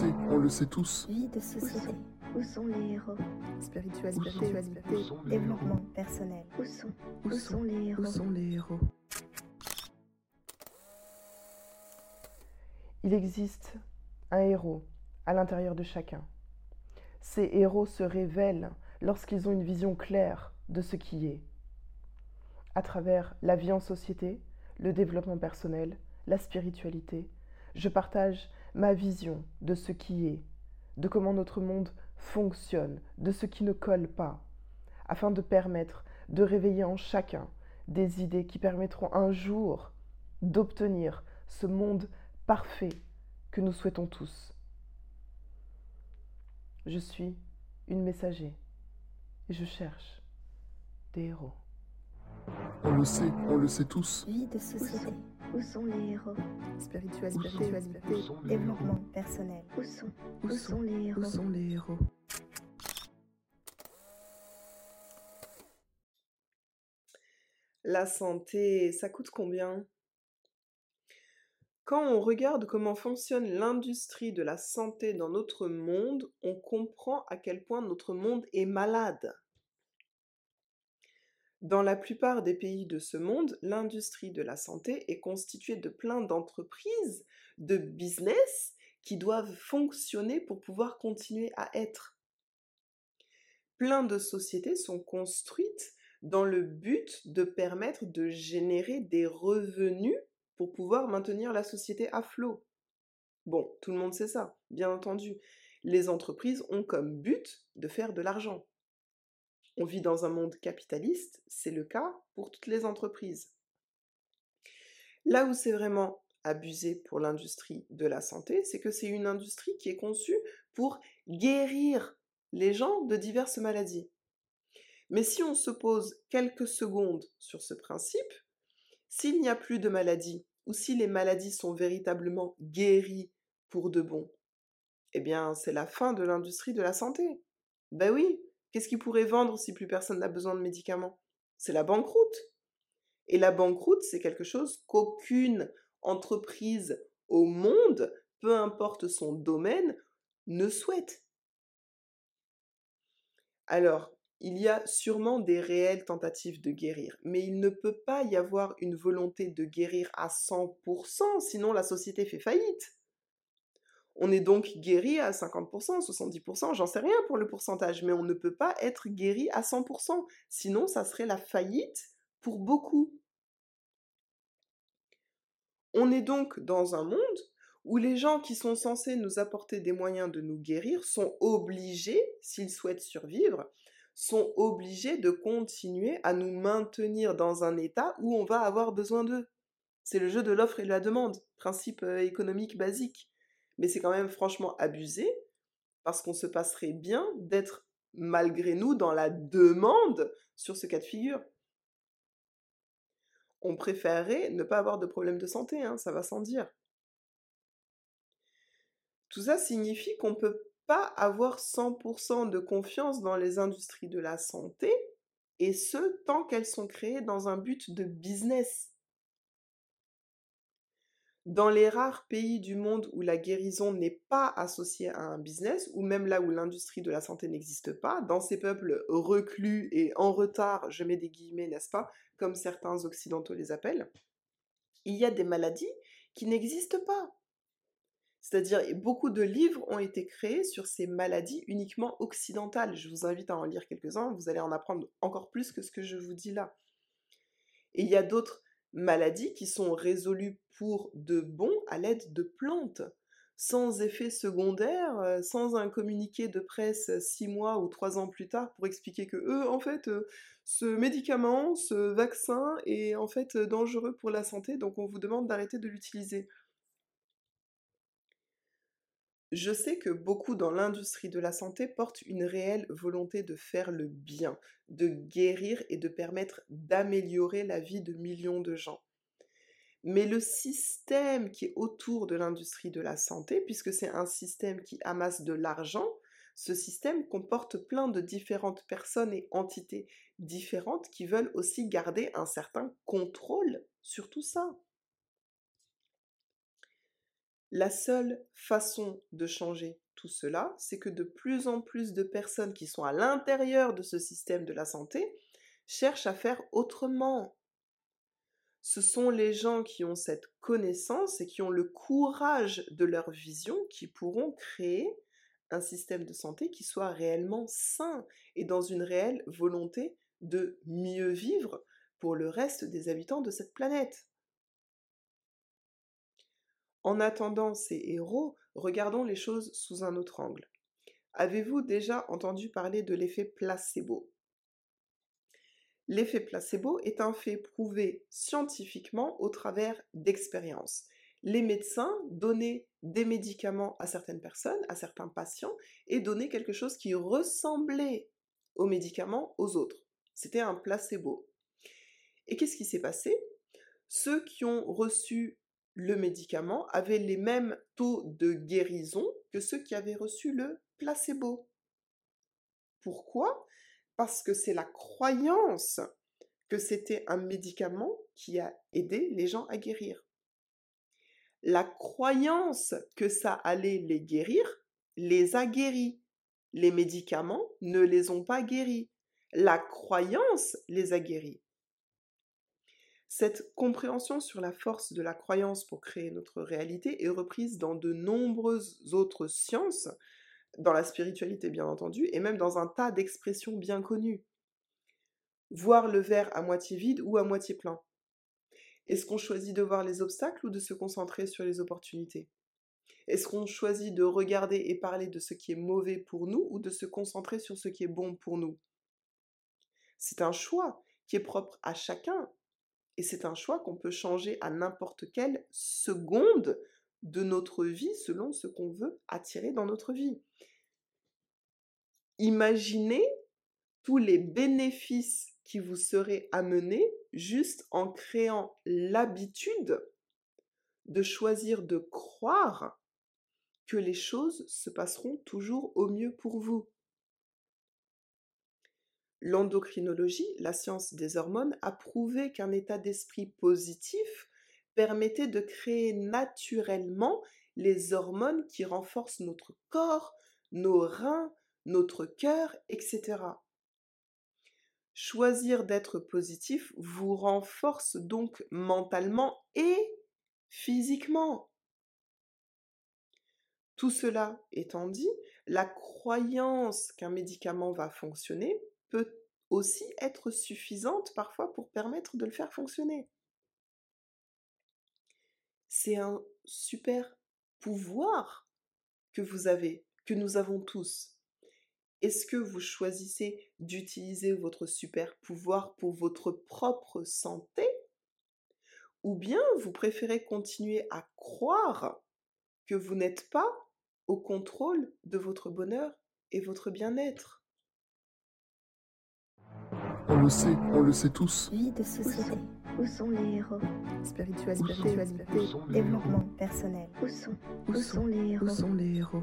sait, on le sait tous. Vie de société. Où sont les héros? Spiritualité. Spiritualité. Développement personnel. Où sont Où sont les héros? Où sont les héros? Il existe un héros à l'intérieur de chacun. Ces héros se révèlent lorsqu'ils ont une vision claire de ce qui est. À travers la vie en société, le développement personnel, la spiritualité, je partage ma vision de ce qui est, de comment notre monde fonctionne, de ce qui ne colle pas, afin de permettre de réveiller en chacun des idées qui permettront un jour d'obtenir ce monde parfait que nous souhaitons tous. Je suis une messager et je cherche des héros. On le sait, on le sait tous. Vie de société. Où sont les héros? Spiritualité. Spiritualité. Développement personnel. Où sont Où sont les héros? Où sont les héros? La santé, ça coûte combien? Quand on regarde comment fonctionne l'industrie de la santé dans notre monde, on comprend à quel point notre monde est malade. Dans la plupart des pays de ce monde, l'industrie de la santé est constituée de plein d'entreprises, de business qui doivent fonctionner pour pouvoir continuer à être. Plein de sociétés sont construites dans le but de permettre de générer des revenus pour pouvoir maintenir la société à flot. Bon, tout le monde sait ça, bien entendu. Les entreprises ont comme but de faire de l'argent. On vit dans un monde capitaliste, c'est le cas pour toutes les entreprises. Là où c'est vraiment abusé pour l'industrie de la santé, c'est que c'est une industrie qui est conçue pour guérir les gens de diverses maladies. Mais si on se pose quelques secondes sur ce principe, s'il n'y a plus de maladies, ou si les maladies sont véritablement guéries pour de bon, eh bien c'est la fin de l'industrie de la santé. Ben oui, qu'est-ce qui pourrait vendre si plus personne n'a besoin de médicaments? C'est la banqueroute. Et la banqueroute, c'est quelque chose qu'aucune entreprise au monde, peu importe son domaine, ne souhaite. Alors, il y a sûrement des réelles tentatives de guérir, mais il ne peut pas y avoir une volonté de guérir à 100%, sinon la société fait faillite. On est donc guéri à 50%, 70%, j'en sais rien pour le pourcentage, mais on ne peut pas être guéri à 100%, sinon ça serait la faillite pour beaucoup. On est donc dans un monde où les gens qui sont censés nous apporter des moyens de nous guérir sont obligés, s'ils souhaitent survivre, sont obligés de continuer à nous maintenir dans un état où on va avoir besoin d'eux. C'est le jeu de l'offre et de la demande, principe euh, économique basique. Mais c'est quand même franchement abusé, parce qu'on se passerait bien d'être malgré nous dans la demande sur ce cas de figure. On préférerait ne pas avoir de problème de santé, hein, ça va sans dire. Tout ça signifie qu'on peut pas avoir 100% de confiance dans les industries de la santé, et ce, tant qu'elles sont créées dans un but de business. Dans les rares pays du monde où la guérison n'est pas associée à un business, ou même là où l'industrie de la santé n'existe pas, dans ces peuples reclus et en retard, je mets des guillemets, n'est-ce pas, comme certains occidentaux les appellent, il y a des maladies qui n'existent pas. C'est-à-dire, beaucoup de livres ont été créés sur ces maladies uniquement occidentales. Je vous invite à en lire quelques-uns, vous allez en apprendre encore plus que ce que je vous dis là. Et il y a d'autres maladies qui sont résolues pour de bon à l'aide de plantes, sans effet secondaire, euh, sans un communiqué de presse six mois ou trois ans plus tard pour expliquer que eux, en fait, euh, ce médicament, ce vaccin est en fait dangereux pour la santé, donc on vous demande d'arrêter de l'utiliser. Je sais que beaucoup dans l'industrie de la santé portent une réelle volonté de faire le bien, de guérir et de permettre d'améliorer la vie de millions de gens. Mais le système qui est autour de l'industrie de la santé, puisque c'est un système qui amasse de l'argent, ce système comporte plein de différentes personnes et entités différentes qui veulent aussi garder un certain contrôle sur tout ça. La seule façon de changer tout cela, c'est que de plus en plus de personnes qui sont à l'intérieur de ce système de la santé cherchent à faire autrement. Ce sont les gens qui ont cette connaissance et qui ont le courage de leur vision qui pourront créer un système de santé qui soit réellement sain et dans une réelle volonté de mieux vivre pour le reste des habitants de cette planète. En attendant ces héros, regardons les choses sous un autre angle. Avez-vous déjà entendu parler de l'effet placebo? L'effet placebo est un fait prouvé scientifiquement au travers d'expériences. Les médecins donnaient des médicaments à certaines personnes, à certains patients, et donnaient quelque chose qui ressemblait aux médicaments aux autres. C'était un placebo. Et qu'est-ce qui s'est passé? Ceux qui ont reçu le médicament avaient les mêmes taux de guérison que ceux qui avaient reçu le placebo. Pourquoi? Parce que c'est la croyance que c'était un médicament qui a aidé les gens à guérir. La croyance que ça allait les guérir les a guéris. Les médicaments ne les ont pas guéris. La croyance les a guéris. Cette compréhension sur la force de la croyance pour créer notre réalité est reprise dans de nombreuses autres sciences, dans la spiritualité bien entendu, et même dans un tas d'expressions bien connues. Voir le verre à moitié vide ou à moitié plein. Est-ce qu'on choisit de voir les obstacles ou de se concentrer sur les opportunités? Est-ce qu'on choisit de regarder et parler de ce qui est mauvais pour nous ou de se concentrer sur ce qui est bon pour nous? C'est un choix qui est propre à chacun et c'est un choix qu'on peut changer à n'importe quelle seconde de notre vie selon ce qu'on veut attirer dans notre vie. Imaginez tous les bénéfices qui vous seraient amenés juste en créant l'habitude de choisir de croire que les choses se passeront toujours au mieux pour vous. L'endocrinologie, la science des hormones, a prouvé qu'un état d'esprit positif permettait de créer naturellement les hormones qui renforcent notre corps, nos reins, notre cœur, etc. Choisir d'être positif vous renforce donc mentalement et physiquement. Tout cela étant dit, la croyance qu'un médicament va fonctionner peut aussi être suffisante parfois pour permettre de le faire fonctionner. C'est un super pouvoir que vous avez, que nous avons tous. Est-ce que vous choisissez d'utiliser votre super pouvoir pour votre propre santé? Ou bien vous préférez continuer à croire que vous n'êtes pas au contrôle de votre bonheur et votre bien-être? On le sait, on le sait tous. Vie de société. Où sont les héros? Spiritualité. Où sont Développement personnel. Où sont Où sont les héros? Où sont les héros?